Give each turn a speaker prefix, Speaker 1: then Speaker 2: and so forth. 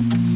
Speaker 1: Mm-hmm.